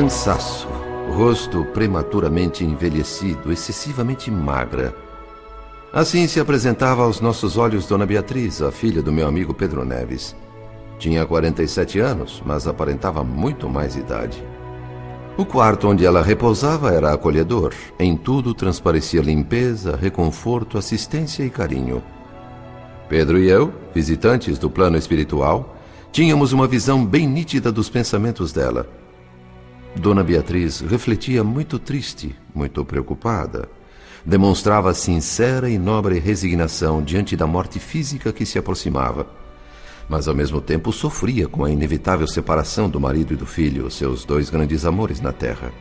Cansaço, rosto prematuramente envelhecido, excessivamente magra. Assim se apresentava aos nossos olhos Dona Beatriz, a filha do meu amigo Pedro Neves. Tinha 47 anos, mas aparentava muito mais idade. O quarto onde ela repousava era acolhedor. Em tudo transparecia limpeza, reconforto, assistência e carinho. Pedro e eu, visitantes do plano espiritual, tínhamos uma visão bem nítida dos pensamentos dela. Dona Beatriz refletia muito triste, muito preocupada. Demonstrava sincera e nobre resignação diante da morte física que se aproximava mas ao mesmo tempo sofria com a inevitável separação do marido e do filho, seus dois grandes amores na terra.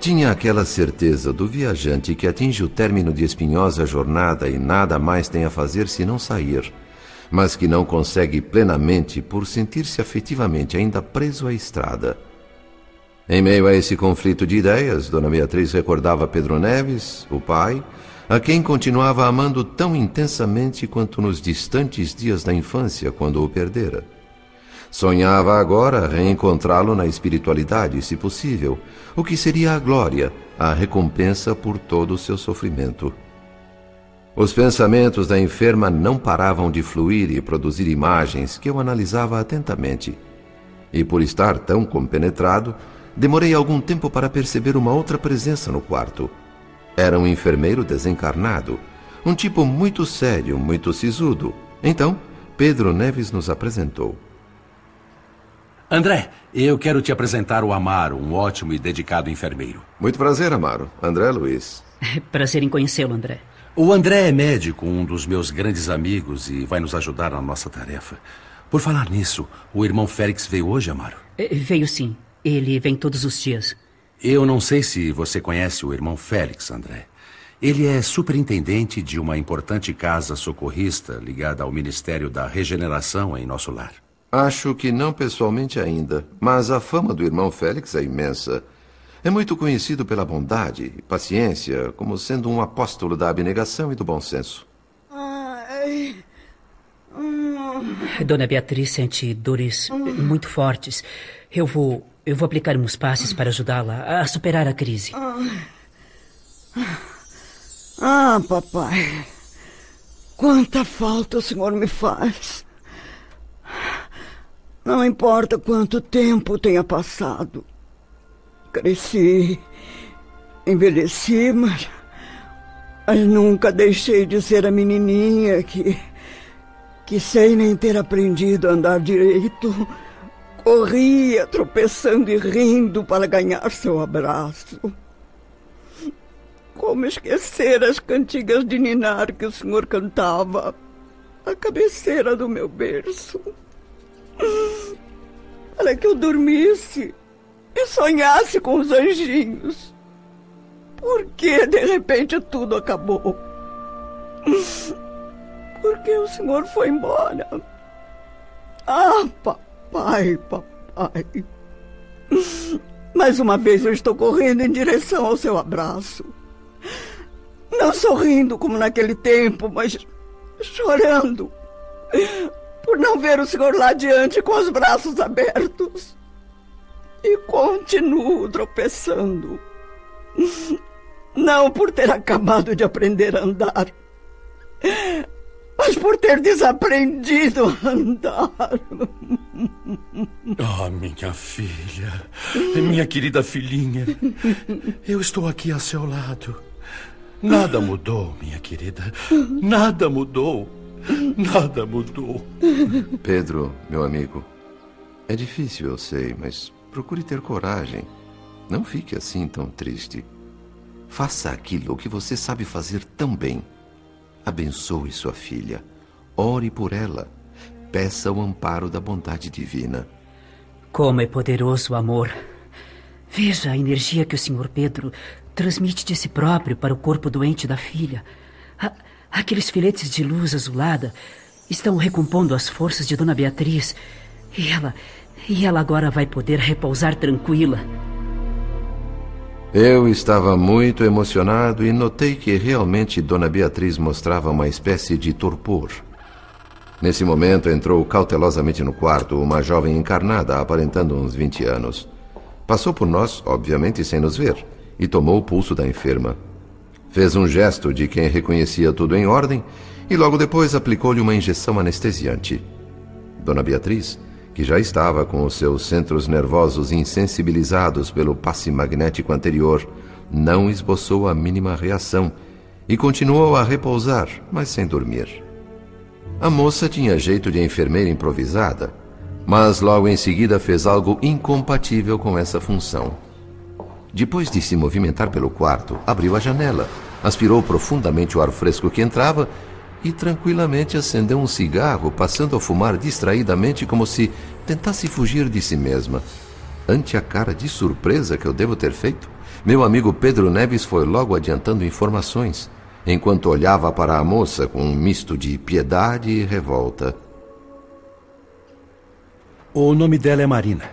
Tinha aquela certeza do viajante que atinge o término de espinhosa jornada e nada mais tem a fazer senão sair, mas que não consegue plenamente por sentir-se afetivamente ainda preso à estrada. Em meio a esse conflito de ideias, Dona Beatriz recordava Pedro Neves, o pai, a quem continuava amando tão intensamente quanto nos distantes dias da infância, quando o perdera. Sonhava agora reencontrá-lo na espiritualidade, se possível, o que seria a glória, a recompensa por todo o seu sofrimento. Os pensamentos da enferma não paravam de fluir e produzir imagens que eu analisava atentamente. E por estar tão compenetrado, demorei algum tempo para perceber uma outra presença no quarto era um enfermeiro desencarnado, um tipo muito sério, muito sisudo. Então, Pedro Neves nos apresentou. André, eu quero te apresentar o Amaro, um ótimo e dedicado enfermeiro. Muito prazer, Amaro. André Luiz. prazer em conhecê-lo, André. O André é médico, um dos meus grandes amigos e vai nos ajudar na nossa tarefa. Por falar nisso, o irmão Félix veio hoje, Amaro? Eh, veio sim. Ele vem todos os dias. Eu não sei se você conhece o irmão Félix, André. Ele é superintendente de uma importante casa socorrista ligada ao Ministério da Regeneração em nosso lar. Acho que não pessoalmente ainda, mas a fama do irmão Félix é imensa. É muito conhecido pela bondade e paciência, como sendo um apóstolo da abnegação e do bom senso. Ai. Hum. Dona Beatriz sente dores muito fortes. Eu vou eu vou aplicar uns passes para ajudá-la a superar a crise. Ah, papai. Quanta falta o senhor me faz. Não importa quanto tempo tenha passado. Cresci, envelheci, mas, mas nunca deixei de ser a menininha que, que sem nem ter aprendido a andar direito, corria tropeçando e rindo para ganhar seu abraço. Como esquecer as cantigas de ninar que o senhor cantava à cabeceira do meu berço? Para que eu dormisse e sonhasse com os anjinhos. Por que de repente tudo acabou? Por que o senhor foi embora? Ah, papai. Papai, papai. Mais uma vez eu estou correndo em direção ao seu abraço. Não sorrindo como naquele tempo, mas chorando. Por não ver o senhor lá adiante com os braços abertos. E continuo tropeçando. Não por ter acabado de aprender a andar, mas por ter desaprendido a andar. Oh, minha filha, minha querida filhinha, eu estou aqui a seu lado. Nada mudou, minha querida. Nada mudou. Nada mudou. Pedro, meu amigo, é difícil, eu sei, mas procure ter coragem. Não fique assim tão triste. Faça aquilo que você sabe fazer tão bem. Abençoe sua filha. Ore por ela. Peça o amparo da bondade divina. Como é poderoso o amor. Veja a energia que o Senhor Pedro transmite de si próprio para o corpo doente da filha. A, aqueles filetes de luz azulada estão recompondo as forças de Dona Beatriz. E ela. E ela agora vai poder repousar tranquila. Eu estava muito emocionado e notei que realmente Dona Beatriz mostrava uma espécie de torpor. Nesse momento entrou cautelosamente no quarto uma jovem encarnada, aparentando uns 20 anos. Passou por nós, obviamente sem nos ver, e tomou o pulso da enferma. Fez um gesto de quem reconhecia tudo em ordem e logo depois aplicou-lhe uma injeção anestesiante. Dona Beatriz, que já estava com os seus centros nervosos insensibilizados pelo passe magnético anterior, não esboçou a mínima reação e continuou a repousar, mas sem dormir. A moça tinha jeito de enfermeira improvisada mas logo em seguida fez algo incompatível com essa função. Depois de se movimentar pelo quarto, abriu a janela, aspirou profundamente o ar fresco que entrava e tranquilamente acendeu um cigarro, passando a fumar distraidamente como se tentasse fugir de si mesma. Ante a cara de surpresa que eu devo ter feito, meu amigo Pedro Neves foi logo adiantando informações, enquanto olhava para a moça com um misto de piedade e revolta. O nome dela é Marina.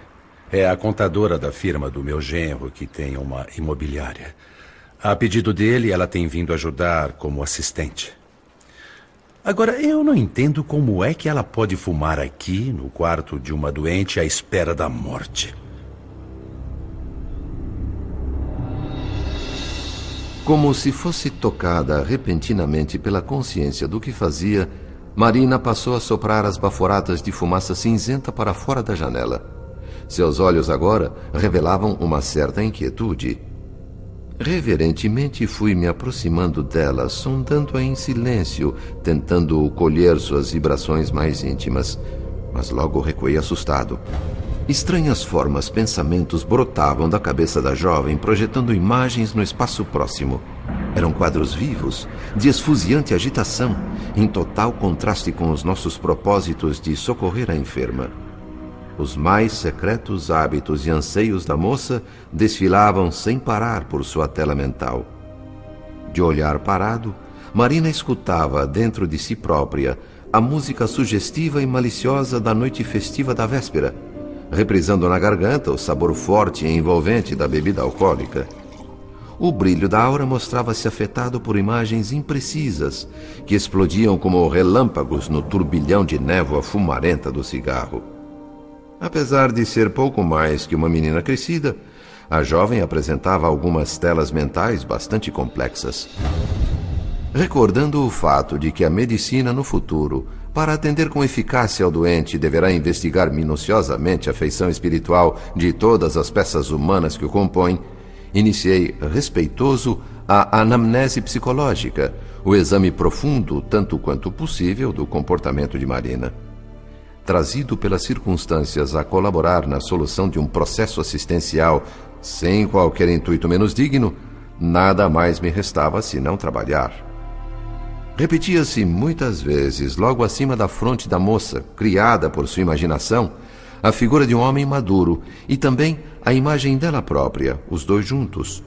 É a contadora da firma do meu genro, que tem uma imobiliária. A pedido dele, ela tem vindo ajudar como assistente. Agora, eu não entendo como é que ela pode fumar aqui, no quarto de uma doente, à espera da morte. Como se fosse tocada repentinamente pela consciência do que fazia, Marina passou a soprar as baforadas de fumaça cinzenta para fora da janela. Seus olhos agora revelavam uma certa inquietude. Reverentemente fui me aproximando dela, sondando-a em silêncio, tentando colher suas vibrações mais íntimas. Mas logo recuei assustado. Estranhas formas, pensamentos brotavam da cabeça da jovem, projetando imagens no espaço próximo. Eram quadros vivos, de esfuziante agitação, em total contraste com os nossos propósitos de socorrer a enferma. Os mais secretos hábitos e anseios da moça desfilavam sem parar por sua tela mental. De olhar parado, Marina escutava dentro de si própria a música sugestiva e maliciosa da noite festiva da véspera, reprisando na garganta o sabor forte e envolvente da bebida alcoólica. O brilho da aura mostrava-se afetado por imagens imprecisas que explodiam como relâmpagos no turbilhão de névoa fumarenta do cigarro. Apesar de ser pouco mais que uma menina crescida, a jovem apresentava algumas telas mentais bastante complexas. Recordando o fato de que a medicina no futuro, para atender com eficácia ao doente, deverá investigar minuciosamente a feição espiritual de todas as peças humanas que o compõem, iniciei respeitoso a anamnese psicológica, o exame profundo, tanto quanto possível, do comportamento de Marina. Trazido pelas circunstâncias a colaborar na solução de um processo assistencial sem qualquer intuito menos digno, nada mais me restava senão trabalhar. Repetia-se muitas vezes, logo acima da fronte da moça, criada por sua imaginação, a figura de um homem maduro e também a imagem dela própria, os dois juntos.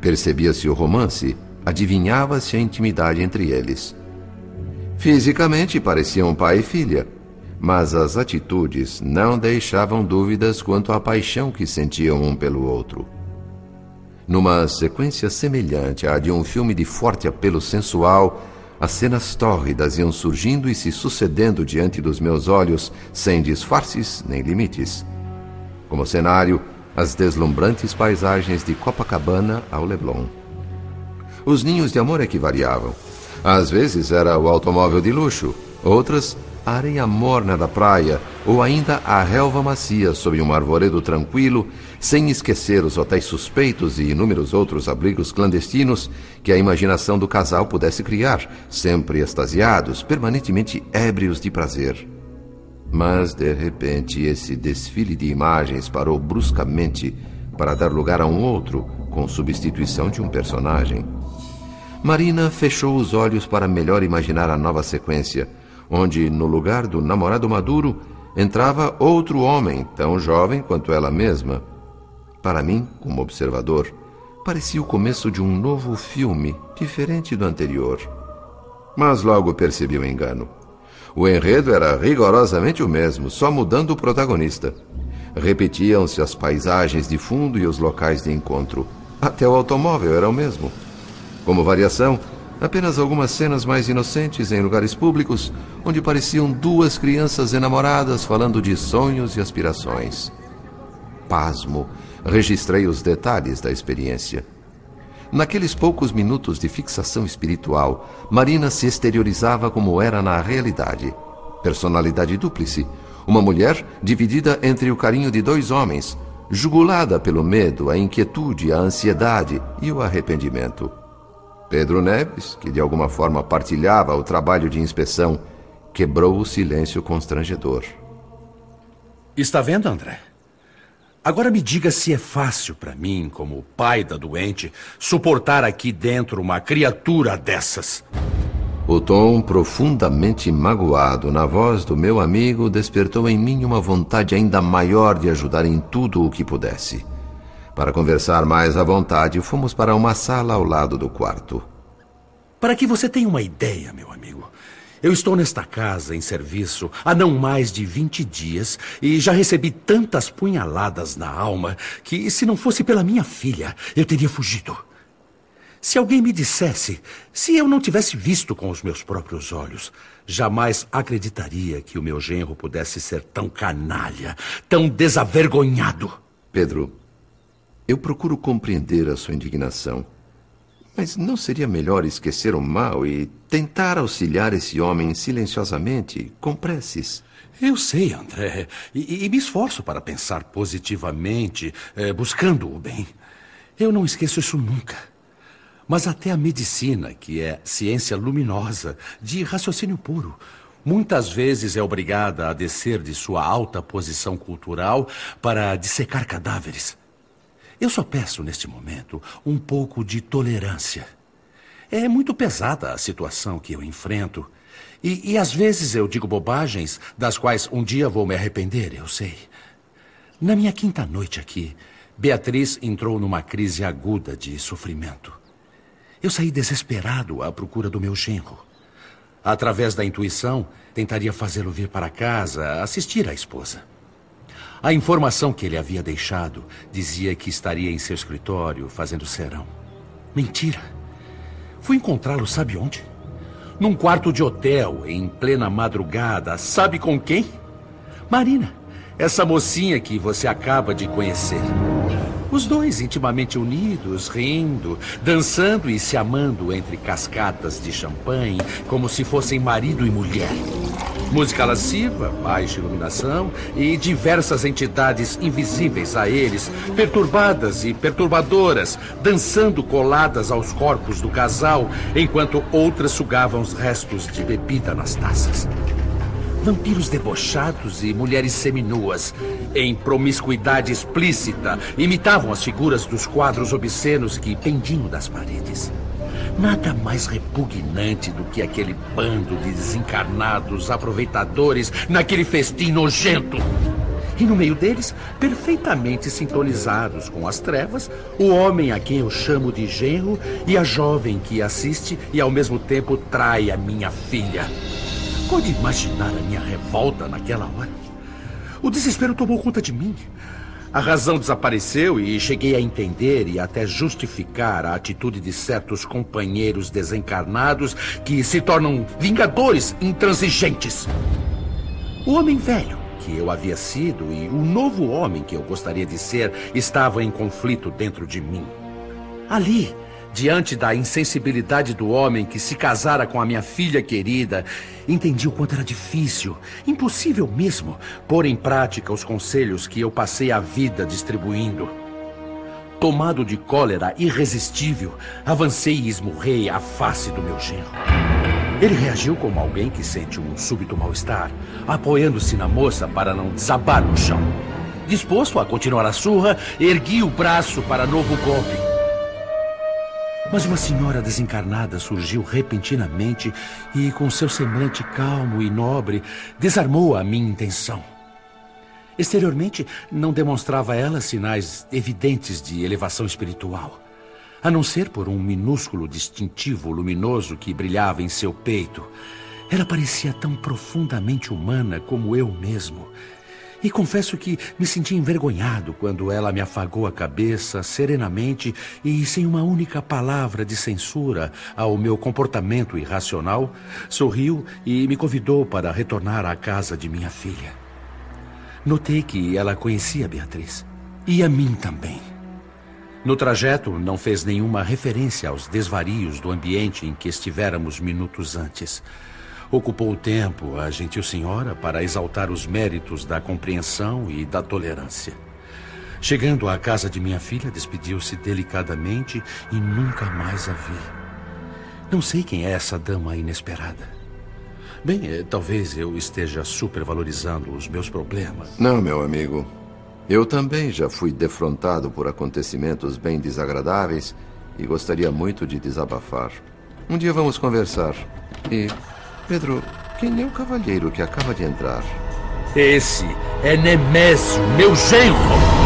Percebia-se o romance, adivinhava-se a intimidade entre eles. Fisicamente pareciam pai e filha, mas as atitudes não deixavam dúvidas quanto à paixão que sentiam um pelo outro. Numa sequência semelhante à de um filme de forte apelo sensual, as cenas tórridas iam surgindo e se sucedendo diante dos meus olhos, sem disfarces nem limites. Como cenário, as deslumbrantes paisagens de Copacabana ao Leblon. Os ninhos de amor é que variavam. Às vezes era o automóvel de luxo, outras a areia morna da praia ou ainda a relva macia sob um arvoredo tranquilo, sem esquecer os hotéis suspeitos e inúmeros outros abrigos clandestinos que a imaginação do casal pudesse criar, sempre extasiados, permanentemente ébrios de prazer. Mas, de repente, esse desfile de imagens parou bruscamente para dar lugar a um outro, com substituição de um personagem. Marina fechou os olhos para melhor imaginar a nova sequência onde, no lugar do namorado maduro, entrava outro homem, tão jovem quanto ela mesma. Para mim, como observador, parecia o começo de um novo filme, diferente do anterior. Mas logo percebi o engano. O enredo era rigorosamente o mesmo, só mudando o protagonista. Repetiam-se as paisagens de fundo e os locais de encontro. Até o automóvel era o mesmo. Como variação, Apenas algumas cenas mais inocentes em lugares públicos, onde pareciam duas crianças enamoradas falando de sonhos e aspirações. Pasmo, registrei os detalhes da experiência. Naqueles poucos minutos de fixação espiritual, Marina se exteriorizava como era na realidade. Personalidade dúplice. Uma mulher dividida entre o carinho de dois homens, jugulada pelo medo, a inquietude, a ansiedade e o arrependimento. Pedro Neves, que de alguma forma partilhava o trabalho de inspeção, quebrou o silêncio constrangedor. Está vendo, André? Agora me diga se é fácil para mim, como pai da doente, suportar aqui dentro uma criatura dessas. O tom profundamente magoado na voz do meu amigo despertou em mim uma vontade ainda maior de ajudar em tudo o que pudesse. Para conversar mais à vontade, fomos para uma sala ao lado do quarto. Para que você tenha uma ideia, meu amigo, eu estou nesta casa em serviço há não mais de 20 dias e já recebi tantas punhaladas na alma que, se não fosse pela minha filha, eu teria fugido. Se alguém me dissesse, se eu não tivesse visto com os meus próprios olhos, jamais acreditaria que o meu genro pudesse ser tão canalha, tão desavergonhado. Pedro, eu procuro compreender a sua indignação. Mas não seria melhor esquecer o mal e tentar auxiliar esse homem silenciosamente, com preces? Eu sei, André, e, e me esforço para pensar positivamente, eh, buscando o bem. Eu não esqueço isso nunca. Mas até a medicina, que é ciência luminosa, de raciocínio puro, muitas vezes é obrigada a descer de sua alta posição cultural para dissecar cadáveres. Eu só peço, neste momento, um pouco de tolerância. É muito pesada a situação que eu enfrento. E, e às vezes eu digo bobagens das quais um dia vou me arrepender, eu sei. Na minha quinta noite aqui, Beatriz entrou numa crise aguda de sofrimento. Eu saí desesperado à procura do meu genro. Através da intuição, tentaria fazê-lo vir para casa assistir à esposa. A informação que ele havia deixado dizia que estaria em seu escritório fazendo serão. Mentira. Fui encontrá-lo, sabe onde? Num quarto de hotel, em plena madrugada. Sabe com quem? Marina, essa mocinha que você acaba de conhecer. Os dois intimamente unidos, rindo, dançando e se amando entre cascatas de champanhe, como se fossem marido e mulher. Música lasciva, baixa iluminação e diversas entidades invisíveis a eles, perturbadas e perturbadoras, dançando coladas aos corpos do casal, enquanto outras sugavam os restos de bebida nas taças. Vampiros debochados e mulheres seminuas, em promiscuidade explícita, imitavam as figuras dos quadros obscenos que pendiam das paredes. Nada mais repugnante do que aquele bando de desencarnados aproveitadores naquele festim nojento. E no meio deles, perfeitamente sintonizados com as trevas, o homem a quem eu chamo de genro e a jovem que assiste e ao mesmo tempo trai a minha filha. Pode imaginar a minha revolta naquela hora? O desespero tomou conta de mim. A razão desapareceu e cheguei a entender e até justificar a atitude de certos companheiros desencarnados que se tornam vingadores intransigentes. O homem velho que eu havia sido e o novo homem que eu gostaria de ser estavam em conflito dentro de mim. Ali, Diante da insensibilidade do homem que se casara com a minha filha querida, entendi o quanto era difícil, impossível mesmo, pôr em prática os conselhos que eu passei a vida distribuindo. Tomado de cólera irresistível, avancei e esmurrei a face do meu genro. Ele reagiu como alguém que sente um súbito mal-estar, apoiando-se na moça para não desabar no chão. Disposto a continuar a surra, ergui o braço para novo golpe. Mas uma senhora desencarnada surgiu repentinamente e, com seu semblante calmo e nobre, desarmou a minha intenção. Exteriormente, não demonstrava ela sinais evidentes de elevação espiritual, a não ser por um minúsculo distintivo luminoso que brilhava em seu peito. Ela parecia tão profundamente humana como eu mesmo e confesso que me senti envergonhado quando ela me afagou a cabeça serenamente e sem uma única palavra de censura ao meu comportamento irracional, sorriu e me convidou para retornar à casa de minha filha. Notei que ela conhecia Beatriz. E a mim também. No trajeto, não fez nenhuma referência aos desvarios do ambiente em que estivéramos minutos antes. Ocupou o tempo, a gentil senhora, para exaltar os méritos da compreensão e da tolerância. Chegando à casa de minha filha, despediu-se delicadamente e nunca mais a vi. Não sei quem é essa dama inesperada. Bem, eh, talvez eu esteja supervalorizando os meus problemas. Não, meu amigo. Eu também já fui defrontado por acontecimentos bem desagradáveis e gostaria muito de desabafar. Um dia vamos conversar. E Pedro, quem é o cavalheiro que acaba de entrar? Esse é Nemésio, meu genro!